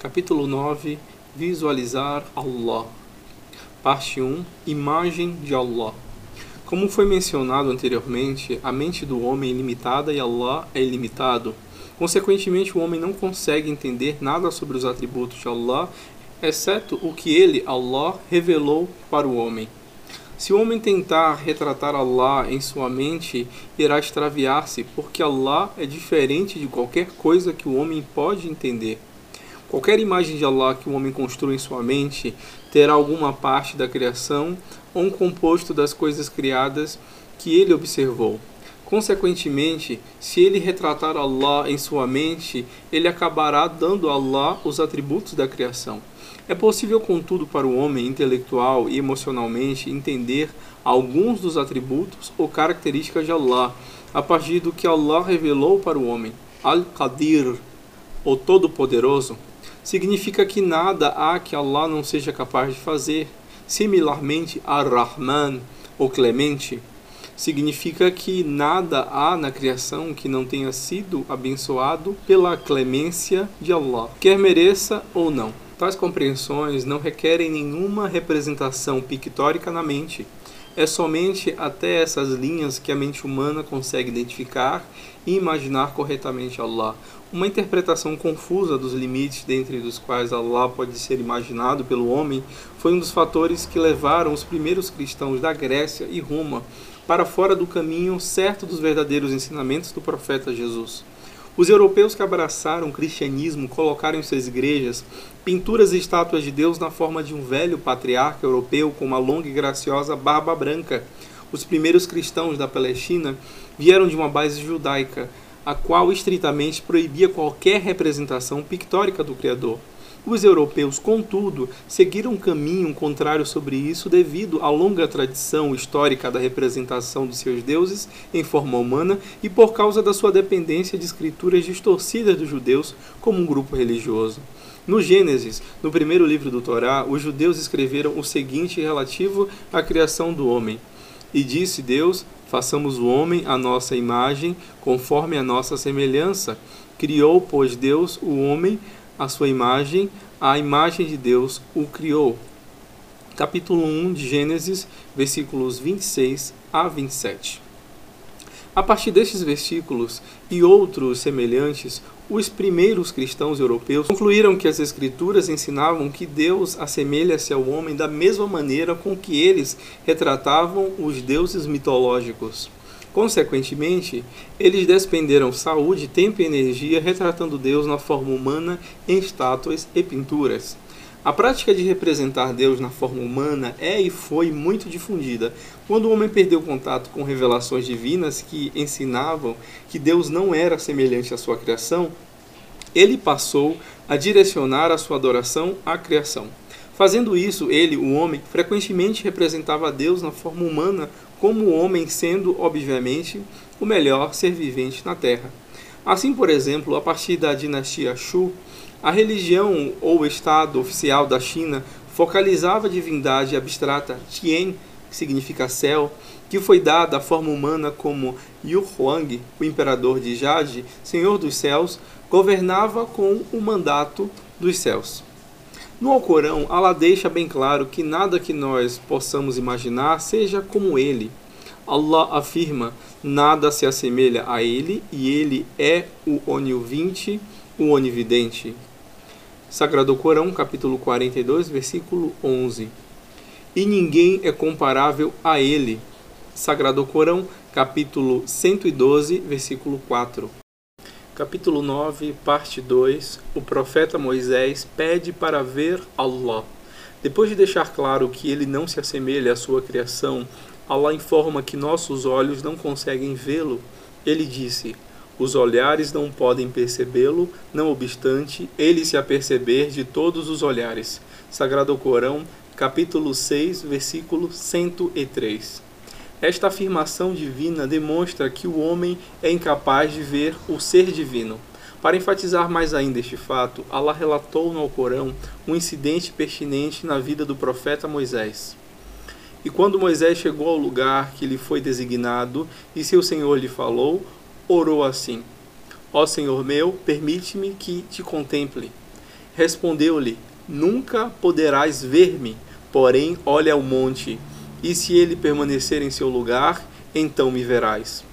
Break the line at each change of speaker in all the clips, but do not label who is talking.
Capítulo 9 Visualizar Allah Parte 1 Imagem de Allah Como foi mencionado anteriormente, a mente do homem é limitada e Allah é ilimitado. Consequentemente, o homem não consegue entender nada sobre os atributos de Allah, exceto o que ele, Allah, revelou para o homem. Se o homem tentar retratar Allah em sua mente, irá extraviar-se, porque Allah é diferente de qualquer coisa que o homem pode entender. Qualquer imagem de Allah que o homem construa em sua mente terá alguma parte da criação ou um composto das coisas criadas que ele observou. Consequentemente, se ele retratar Allah em sua mente, ele acabará dando a Allah os atributos da criação. É possível, contudo, para o homem intelectual e emocionalmente entender alguns dos atributos ou características de Allah a partir do que Allah revelou para o homem. Al-Qadir, o Todo-Poderoso, significa que nada há que Allah não seja capaz de fazer. Similarmente, Ar-Rahman, o Clemente, significa que nada há na criação que não tenha sido abençoado pela clemência de Allah, quer mereça ou não. Tais compreensões não requerem nenhuma representação pictórica na mente. É somente até essas linhas que a mente humana consegue identificar e imaginar corretamente Allah. Uma interpretação confusa dos limites dentre dos quais Allah pode ser imaginado pelo homem foi um dos fatores que levaram os primeiros cristãos da Grécia e Roma para fora do caminho certo dos verdadeiros ensinamentos do profeta Jesus. Os europeus que abraçaram o cristianismo colocaram em suas igrejas pinturas e estátuas de Deus na forma de um velho patriarca europeu com uma longa e graciosa barba branca. Os primeiros cristãos da Palestina vieram de uma base judaica, a qual estritamente proibia qualquer representação pictórica do Criador. Os europeus, contudo, seguiram um caminho contrário sobre isso devido à longa tradição histórica da representação de seus deuses em forma humana e por causa da sua dependência de escrituras distorcidas dos judeus como um grupo religioso. No Gênesis, no primeiro livro do Torá, os judeus escreveram o seguinte relativo à criação do homem: E disse Deus: Façamos o homem à nossa imagem, conforme a nossa semelhança. Criou, pois, Deus o homem a sua imagem, a imagem de Deus o criou. Capítulo 1 de Gênesis, versículos 26 a 27. A partir destes versículos e outros semelhantes, os primeiros cristãos europeus concluíram que as Escrituras ensinavam que Deus assemelha-se ao homem da mesma maneira com que eles retratavam os deuses mitológicos. Consequentemente, eles despenderam saúde, tempo e energia retratando Deus na forma humana em estátuas e pinturas. A prática de representar Deus na forma humana é e foi muito difundida. Quando o homem perdeu contato com revelações divinas que ensinavam que Deus não era semelhante à sua criação, ele passou a direcionar a sua adoração à criação. Fazendo isso, ele, o homem, frequentemente representava Deus na forma humana como o homem sendo, obviamente, o melhor ser vivente na Terra. Assim, por exemplo, a partir da dinastia Shu, a religião ou Estado oficial da China focalizava a divindade abstrata Tian, que significa céu, que foi dada à forma humana como Yu Huang, o imperador de Jade, senhor dos céus, governava com o mandato dos céus. No Alcorão, Allah deixa bem claro que nada que nós possamos imaginar seja como ele. Allah afirma: nada se assemelha a ele e ele é o onividente, o onividente. Sagrado Corão, capítulo 42, versículo 11. E ninguém é comparável a ele. Sagrado Corão, capítulo 112, versículo 4. Capítulo 9, parte 2 O profeta Moisés pede para ver Allah. Depois de deixar claro que ele não se assemelha à sua criação, Allah informa que nossos olhos não conseguem vê-lo. Ele disse: Os olhares não podem percebê-lo, não obstante, ele se aperceber de todos os olhares. Sagrado Corão, capítulo 6, versículo 103. Esta afirmação divina demonstra que o homem é incapaz de ver o ser divino. Para enfatizar mais ainda este fato, Allah relatou no Alcorão um incidente pertinente na vida do profeta Moisés. E quando Moisés chegou ao lugar que lhe foi designado e seu Senhor lhe falou, orou assim: Ó Senhor meu, permite-me que te contemple. Respondeu-lhe: Nunca poderás ver-me, porém olha ao monte, e se ele permanecer em seu lugar, então me verás.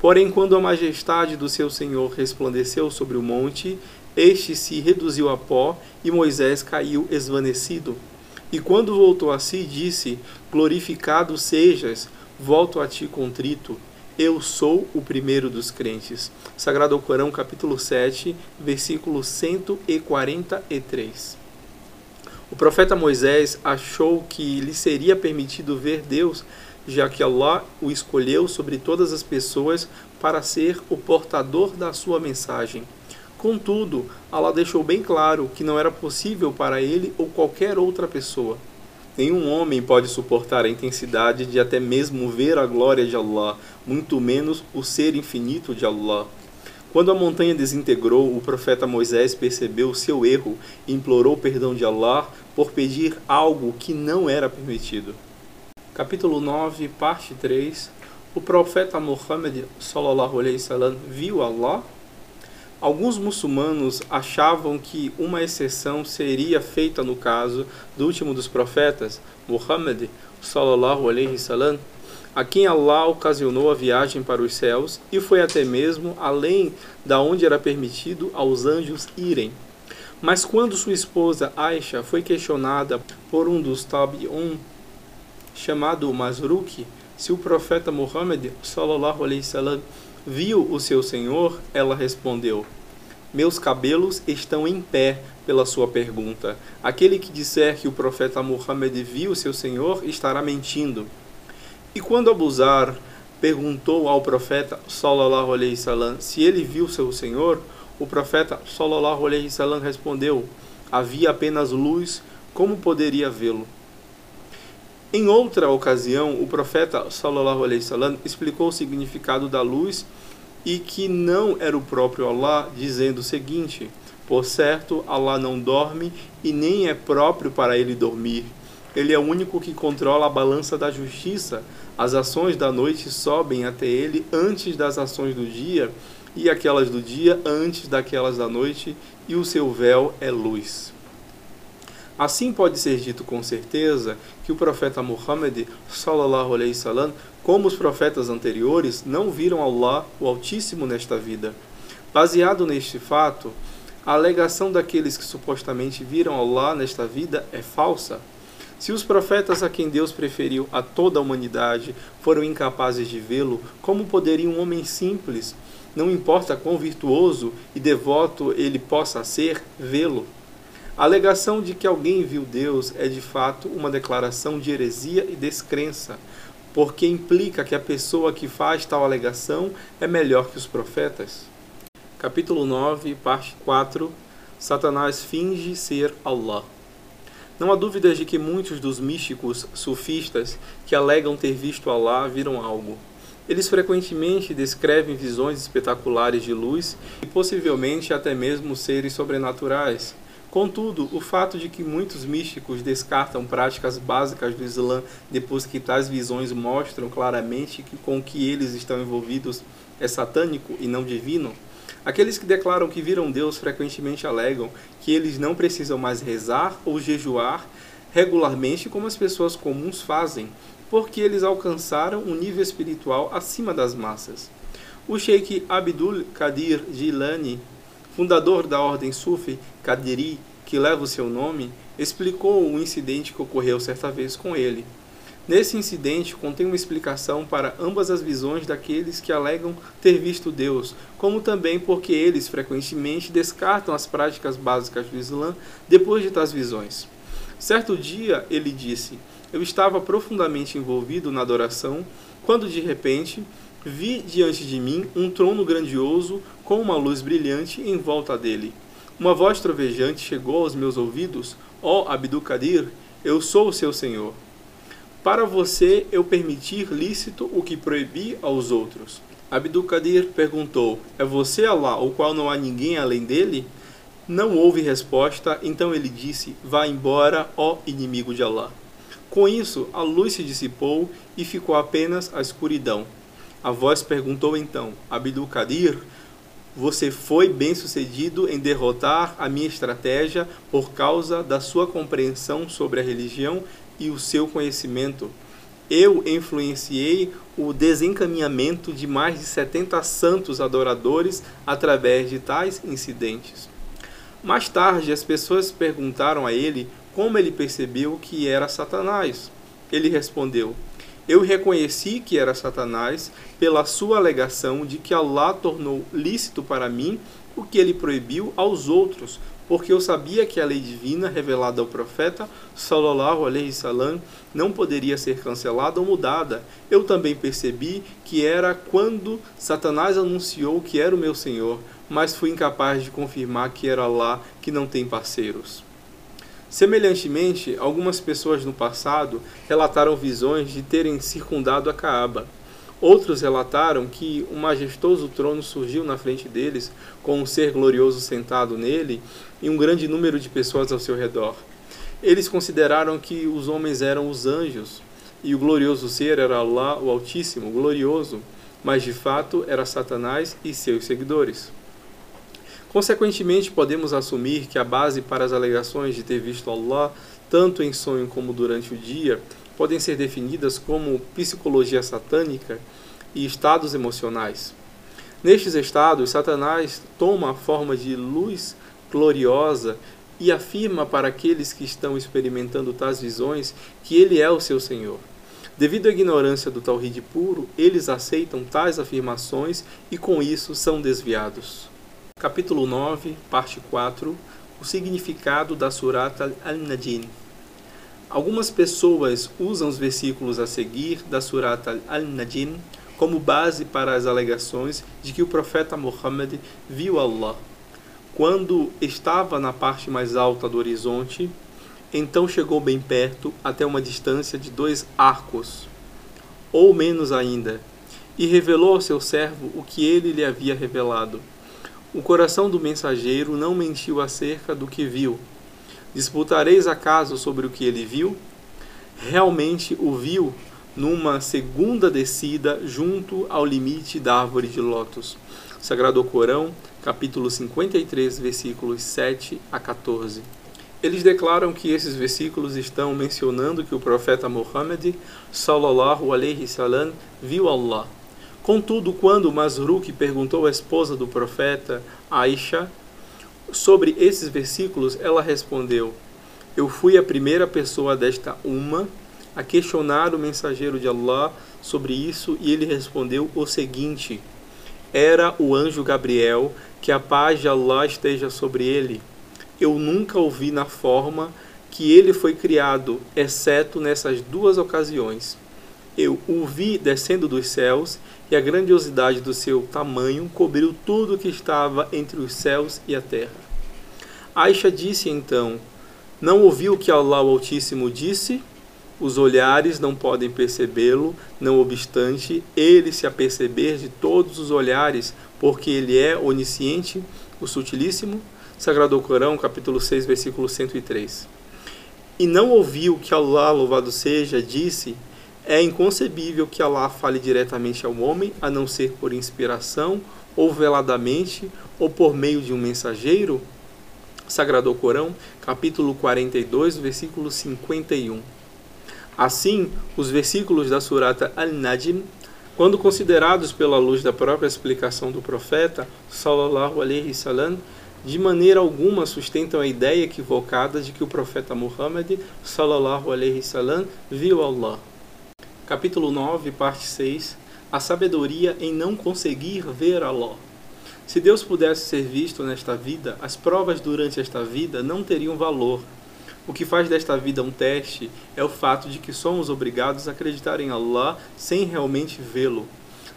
Porém, quando a majestade do seu Senhor resplandeceu sobre o monte, este se reduziu a pó e Moisés caiu esvanecido. E quando voltou a si, disse: Glorificado sejas, volto a ti contrito. Eu sou o primeiro dos crentes. Sagrado Corão, capítulo 7, versículo 143. O profeta Moisés achou que lhe seria permitido ver Deus, já que Allah o escolheu sobre todas as pessoas para ser o portador da sua mensagem. Contudo, Allah deixou bem claro que não era possível para ele ou qualquer outra pessoa. Nenhum homem pode suportar a intensidade de até mesmo ver a glória de Allah, muito menos o ser infinito de Allah. Quando a montanha desintegrou, o profeta Moisés percebeu seu erro e implorou perdão de Allah por pedir algo que não era permitido. Capítulo 9, parte 3 O profeta Muhammad sallallahu alaihi wasallam viu Allah Alguns muçulmanos achavam que uma exceção seria feita no caso do último dos profetas, Muhammad sallallahu alaihi wasallam, a quem Allah ocasionou a viagem para os céus e foi até mesmo além da onde era permitido aos anjos irem. Mas quando sua esposa Aisha foi questionada por um dos tabi'un chamado Masruq se o profeta Muhammad sallallahu alaihi wasallam viu o seu senhor? Ela respondeu: Meus cabelos estão em pé pela sua pergunta. Aquele que disser que o profeta Muhammad viu o seu senhor estará mentindo. E quando Abusar perguntou ao profeta sallallahu alaihi wasallam se ele viu seu senhor, o profeta sallallahu alaihi wasallam respondeu: Havia apenas luz, como poderia vê-lo? Em outra ocasião, o profeta sallallahu alaihi wasallam explicou o significado da luz e que não era o próprio Allah, dizendo o seguinte: Por certo, Allah não dorme e nem é próprio para ele dormir. Ele é o único que controla a balança da justiça. As ações da noite sobem até ele antes das ações do dia, e aquelas do dia antes daquelas da noite, e o seu véu é luz. Assim pode ser dito com certeza que o profeta Muhammad sallallahu alaihi wasallam, como os profetas anteriores, não viram Allah, o Altíssimo, nesta vida. Baseado neste fato, a alegação daqueles que supostamente viram Allah nesta vida é falsa. Se os profetas a quem Deus preferiu a toda a humanidade foram incapazes de vê-lo, como poderia um homem simples, não importa quão virtuoso e devoto ele possa ser, vê-lo? A alegação de que alguém viu Deus é de fato uma declaração de heresia e descrença, porque implica que a pessoa que faz tal alegação é melhor que os profetas. Capítulo 9, parte 4 Satanás finge ser Allah. Não há dúvidas de que muitos dos místicos sufistas que alegam ter visto Allah viram algo. Eles frequentemente descrevem visões espetaculares de luz e possivelmente até mesmo seres sobrenaturais Contudo, o fato de que muitos místicos descartam práticas básicas do Islã depois que tais visões mostram claramente que com que eles estão envolvidos é satânico e não divino, aqueles que declaram que viram Deus frequentemente alegam que eles não precisam mais rezar ou jejuar regularmente como as pessoas comuns fazem, porque eles alcançaram um nível espiritual acima das massas. O Sheikh Abdul Qadir Jilani fundador da ordem Sufi Qadiri, que leva o seu nome, explicou o incidente que ocorreu certa vez com ele. Nesse incidente contém uma explicação para ambas as visões daqueles que alegam ter visto Deus, como também porque eles frequentemente descartam as práticas básicas do Islã depois de tais visões. Certo dia ele disse: Eu estava profundamente envolvido na adoração quando de repente vi diante de mim um trono grandioso com uma luz brilhante em volta dele. Uma voz trovejante chegou aos meus ouvidos: Ó oh, Abdukadir, eu sou o seu senhor. Para você eu permitir lícito o que proibi aos outros. Abdukadir perguntou: É você Allah, o qual não há ninguém além dele? Não houve resposta, então ele disse: Vá embora, ó inimigo de Allah. Com isso, a luz se dissipou e ficou apenas a escuridão. A voz perguntou então: Abdul Kadir, você foi bem sucedido em derrotar a minha estratégia por causa da sua compreensão sobre a religião e o seu conhecimento. Eu influenciei o desencaminhamento de mais de 70 santos adoradores através de tais incidentes. Mais tarde, as pessoas perguntaram a ele como ele percebeu que era Satanás. Ele respondeu: Eu reconheci que era Satanás pela sua alegação de que Allah tornou lícito para mim o que ele proibiu aos outros, porque eu sabia que a lei divina revelada ao profeta sallallahu alaihi salam não poderia ser cancelada ou mudada. Eu também percebi que era quando Satanás anunciou que era o meu Senhor, mas fui incapaz de confirmar que era Allah que não tem parceiros. Semelhantemente, algumas pessoas no passado relataram visões de terem circundado a Caaba. Outros relataram que um majestoso trono surgiu na frente deles, com um ser glorioso sentado nele e um grande número de pessoas ao seu redor. Eles consideraram que os homens eram os anjos e o glorioso ser era Allah, o Altíssimo, glorioso, mas de fato era Satanás e seus seguidores. Consequentemente, podemos assumir que a base para as alegações de ter visto Allah, tanto em sonho como durante o dia, podem ser definidas como psicologia satânica e estados emocionais. Nestes estados, Satanás toma a forma de luz gloriosa e afirma para aqueles que estão experimentando tais visões que ele é o seu Senhor. Devido à ignorância do Tawhid puro, eles aceitam tais afirmações e com isso são desviados. Capítulo 9, parte 4 O significado da Surata Al-Najin. Algumas pessoas usam os versículos a seguir da Surata Al-Najin como base para as alegações de que o profeta Muhammad viu Allah. Quando estava na parte mais alta do horizonte, então chegou bem perto, até uma distância de dois arcos, ou menos ainda, e revelou ao seu servo o que ele lhe havia revelado. O coração do mensageiro não mentiu acerca do que viu. Disputareis acaso sobre o que ele viu? Realmente o viu numa segunda descida junto ao limite da árvore de lótus. Sagrado Corão, capítulo 53, versículos 7 a 14. Eles declaram que esses versículos estão mencionando que o profeta Muhammad sallallahu alaihi salam viu Allah Contudo, quando Masruk perguntou à esposa do profeta, Aisha, sobre esses versículos, ela respondeu: Eu fui a primeira pessoa desta uma a questionar o mensageiro de Allah sobre isso e ele respondeu o seguinte: Era o anjo Gabriel, que a paz de Allah esteja sobre ele. Eu nunca o vi na forma que ele foi criado, exceto nessas duas ocasiões. Eu o vi descendo dos céus e a grandiosidade do seu tamanho cobriu tudo o que estava entre os céus e a terra. Aisha disse então: Não ouviu o que Allah o Altíssimo disse? Os olhares não podem percebê-lo, não obstante, ele se aperceber de todos os olhares, porque ele é onisciente, o Sutilíssimo. Sagrado Corão, capítulo 6, versículo 103. E não ouviu que Allah, louvado seja, disse: é inconcebível que Allah fale diretamente ao homem, a não ser por inspiração, ou veladamente, ou por meio de um mensageiro? Sagrado Corão, capítulo 42, versículo 51. Assim, os versículos da Surata Al-Najm, quando considerados pela luz da própria explicação do profeta, sallallahu alaihi salam, de maneira alguma sustentam a ideia equivocada de que o profeta Muhammad, sallallahu alaihi salam, viu Allah. Capítulo 9, parte 6 A sabedoria em não conseguir ver Allah. Se Deus pudesse ser visto nesta vida, as provas durante esta vida não teriam valor. O que faz desta vida um teste é o fato de que somos obrigados a acreditar em Allah sem realmente vê-lo.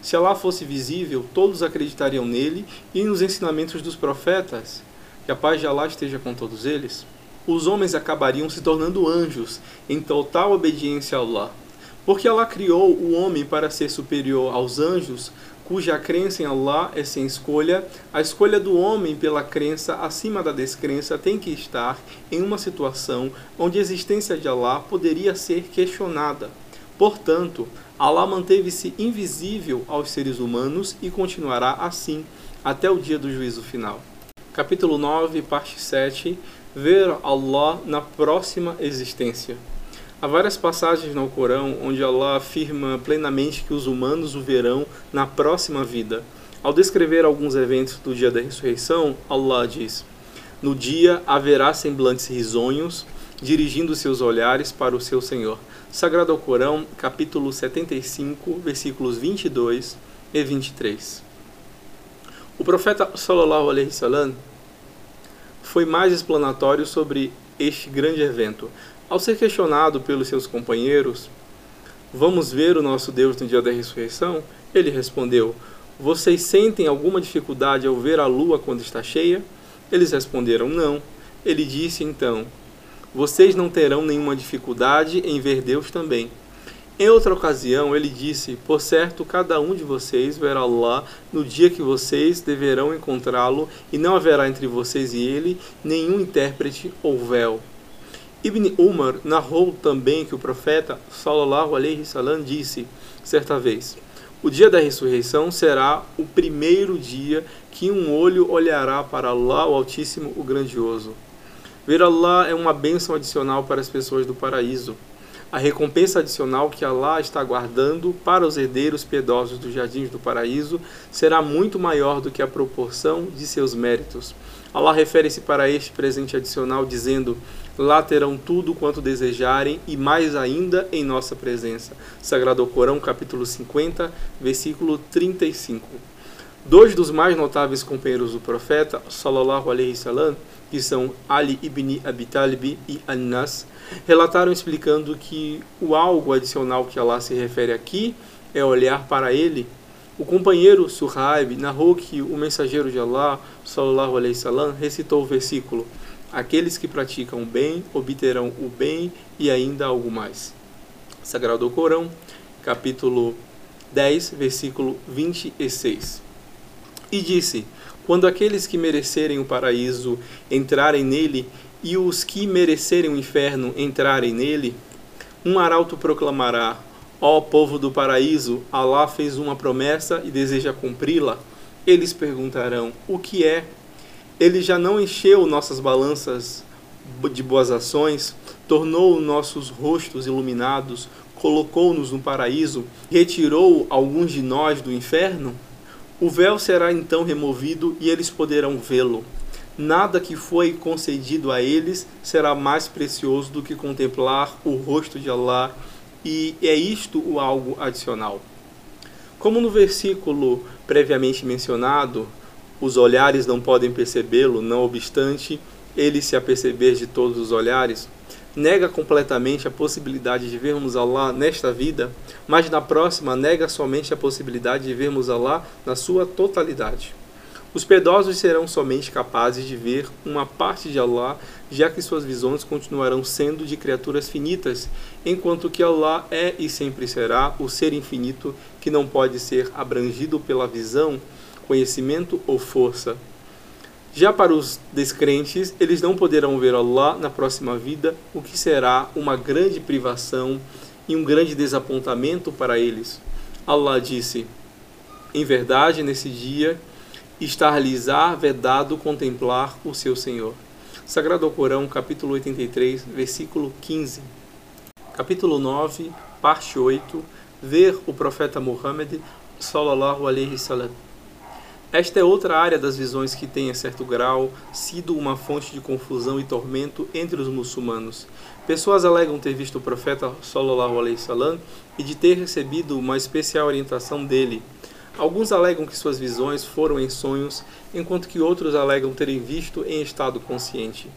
Se Allah fosse visível, todos acreditariam nele e nos ensinamentos dos profetas. Que a paz de Allah esteja com todos eles. Os homens acabariam se tornando anjos em total obediência a Allah. Porque Allah criou o homem para ser superior aos anjos, cuja crença em Allah é sem escolha, a escolha do homem pela crença acima da descrença tem que estar em uma situação onde a existência de Allah poderia ser questionada. Portanto, Allah manteve-se invisível aos seres humanos e continuará assim, até o dia do juízo final. Capítulo 9, parte 7 Ver Allah na próxima existência. Há várias passagens no Corão onde Allah afirma plenamente que os humanos o verão na próxima vida. Ao descrever alguns eventos do dia da ressurreição, Allah diz: No dia haverá semblantes risonhos, dirigindo seus olhares para o seu Senhor. Sagrado Corão, capítulo 75, versículos 22 e 23. O profeta sallallahu alaihi wasallam foi mais explanatório sobre este grande evento. Ao ser questionado pelos seus companheiros, vamos ver o nosso Deus no dia da ressurreição? Ele respondeu: Vocês sentem alguma dificuldade ao ver a lua quando está cheia? Eles responderam: Não. Ele disse então: Vocês não terão nenhuma dificuldade em ver Deus também. Em outra ocasião, ele disse: Por certo, cada um de vocês verá Allah no dia que vocês deverão encontrá-lo, e não haverá entre vocês e ele nenhum intérprete ou véu. Ibn Umar narrou também que o profeta sallallahu alaihi wasallam disse certa vez: O dia da ressurreição será o primeiro dia que um olho olhará para Allah, o Altíssimo, o Grandioso. Ver Allah é uma bênção adicional para as pessoas do paraíso. A recompensa adicional que Allah está guardando para os herdeiros piedosos dos jardins do paraíso será muito maior do que a proporção de seus méritos. Allah refere-se para este presente adicional dizendo: Lá terão tudo quanto desejarem e mais ainda em nossa presença. Sagrado Corão, capítulo 50, versículo 35. Dois dos mais notáveis companheiros do profeta, sallallahu alaihi wasallam, que são Ali ibn Abi Talib e Anas, relataram explicando que o algo adicional que Allah se refere aqui é olhar para ele. O companheiro Suhaib narrou que o mensageiro de Allah, sallallahu alaihi wasallam, recitou o versículo: Aqueles que praticam o bem obterão o bem e ainda algo mais. Sagrado Corão, capítulo 10, versículo 26. E disse: Quando aqueles que merecerem o paraíso entrarem nele e os que merecerem o inferno entrarem nele, um arauto proclamará: Ó povo do paraíso, Alá fez uma promessa e deseja cumpri-la. Eles perguntarão: O que é? Ele já não encheu nossas balanças de boas ações, tornou nossos rostos iluminados, colocou-nos no paraíso, retirou alguns de nós do inferno? O véu será então removido e eles poderão vê-lo. Nada que foi concedido a eles será mais precioso do que contemplar o rosto de Allah, e é isto o algo adicional. Como no versículo previamente mencionado, os olhares não podem percebê-lo, não obstante ele se aperceber de todos os olhares, nega completamente a possibilidade de vermos Allah nesta vida, mas na próxima nega somente a possibilidade de vermos Allah na sua totalidade. Os piedosos serão somente capazes de ver uma parte de Allah, já que suas visões continuarão sendo de criaturas finitas, enquanto que Allah é e sempre será o ser infinito que não pode ser abrangido pela visão conhecimento ou força. Já para os descrentes, eles não poderão ver Allah na próxima vida, o que será uma grande privação e um grande desapontamento para eles. Allah disse: Em verdade, nesse dia estar-lhes vedado contemplar o seu Senhor. Sagrado Corão, capítulo 83, versículo 15. Capítulo 9, parte 8. Ver o profeta Muhammad sallallahu alaihi wasallam. Esta é outra área das visões que tem, em certo grau, sido uma fonte de confusão e tormento entre os muçulmanos. Pessoas alegam ter visto o profeta sallallahu alaihi wasallam e de ter recebido uma especial orientação dele. Alguns alegam que suas visões foram em sonhos, enquanto que outros alegam terem visto em estado consciente.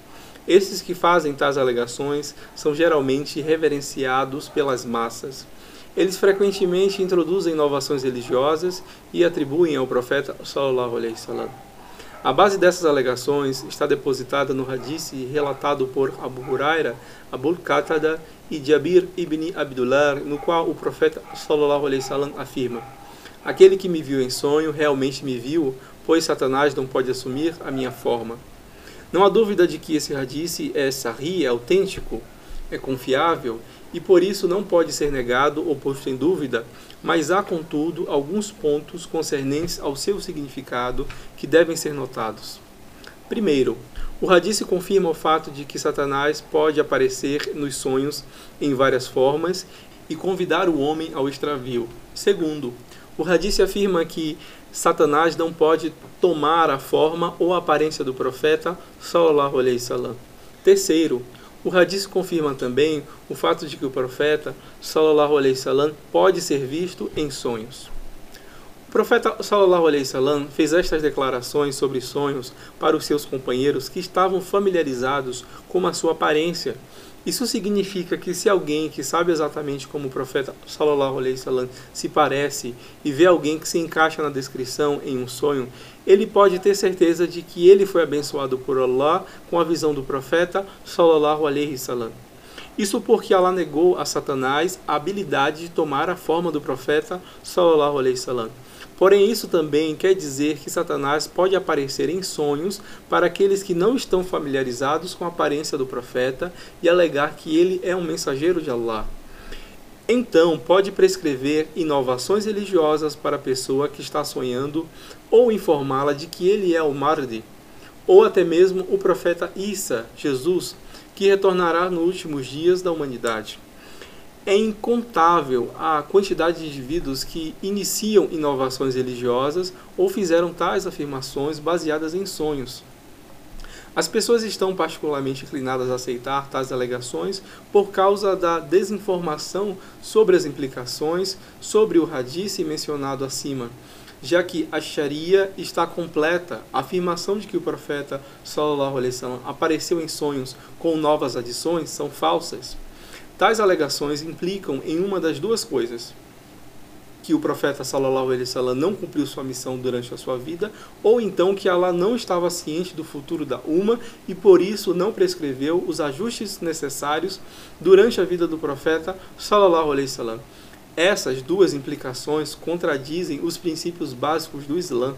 Esses que fazem tais alegações são geralmente reverenciados pelas massas. Eles frequentemente introduzem inovações religiosas e atribuem ao profeta sallallahu alaihi wasallam. A base dessas alegações está depositada no hadith relatado por Abu Huraira, Abu Qatada e Jabir ibn Abdullah, no qual o profeta sallallahu alaihi wasallam afirma: Aquele que me viu em sonho realmente me viu, pois Satanás não pode assumir a minha forma. Não há dúvida de que esse hadith é sahih, é autêntico, é confiável e por isso não pode ser negado ou posto em dúvida, mas há, contudo, alguns pontos concernentes ao seu significado que devem ser notados. Primeiro, o hadith confirma o fato de que Satanás pode aparecer nos sonhos em várias formas e convidar o homem ao extravio. Segundo, o hadith afirma que Satanás não pode tomar a forma ou a aparência do profeta sallallahu alaihi wasallam. Terceiro, o hadith confirma também o fato de que o profeta sallallahu alaihi wasallam pode ser visto em sonhos. O profeta sallallahu alaihi wasallam fez estas declarações sobre sonhos para os seus companheiros que estavam familiarizados com a sua aparência isso significa que se alguém que sabe exatamente como o profeta sallallahu alaihi wasallam se parece e vê alguém que se encaixa na descrição em um sonho, ele pode ter certeza de que ele foi abençoado por Allah com a visão do profeta sallallahu alaihi wasallam. Isso porque Allah negou a Satanás a habilidade de tomar a forma do profeta sallallahu alaihi wasallam. Porém, isso também quer dizer que Satanás pode aparecer em sonhos para aqueles que não estão familiarizados com a aparência do profeta e alegar que ele é um mensageiro de Allah. Então, pode prescrever inovações religiosas para a pessoa que está sonhando ou informá-la de que ele é o Mahdi, ou até mesmo o profeta Isa, Jesus, que retornará nos últimos dias da humanidade. É incontável a quantidade de indivíduos que iniciam inovações religiosas ou fizeram tais afirmações baseadas em sonhos. As pessoas estão particularmente inclinadas a aceitar tais alegações por causa da desinformação sobre as implicações sobre o hadith mencionado acima, já que a Sharia está completa. A afirmação de que o profeta sallallahu alaihi wasallam apareceu em sonhos com novas adições são falsas. Tais alegações implicam em uma das duas coisas: que o profeta sallallahu alaihi wasallam não cumpriu sua missão durante a sua vida, ou então que Allah não estava ciente do futuro da Uma e por isso não prescreveu os ajustes necessários durante a vida do profeta sallallahu alaihi wasallam. Essas duas implicações contradizem os princípios básicos do Islã.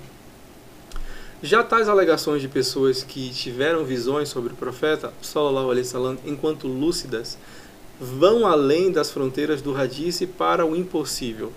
Já tais alegações de pessoas que tiveram visões sobre o profeta sallallahu alaihi wasallam enquanto lúcidas vão além das fronteiras do radice para o impossível.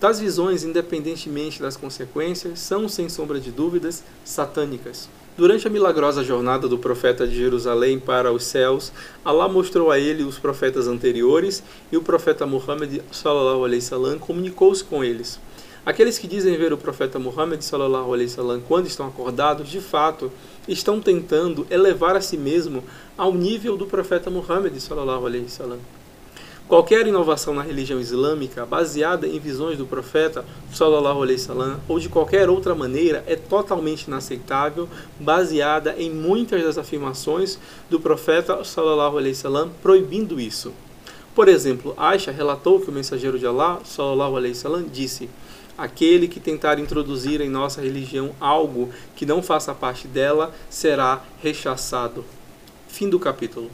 Tais visões, independentemente das consequências, são, sem sombra de dúvidas, satânicas. Durante a milagrosa jornada do profeta de Jerusalém para os céus, Allah mostrou a ele os profetas anteriores e o profeta Muhammad sallallahu alaihi wasallam comunicou-se com eles. Aqueles que dizem ver o profeta Muhammad sallallahu alaihi wasallam quando estão acordados, de fato, estão tentando elevar a si mesmo ao nível do profeta Muhammad sallallahu alaihi wasallam. Qualquer inovação na religião islâmica baseada em visões do profeta sallallahu alaihi wasallam ou de qualquer outra maneira é totalmente inaceitável, baseada em muitas das afirmações do profeta sallallahu alaihi wasallam proibindo isso. Por exemplo, Aisha relatou que o mensageiro de Allah sallallahu alaihi wasallam disse: Aquele que tentar introduzir em nossa religião algo que não faça parte dela será rechaçado. Fim do capítulo.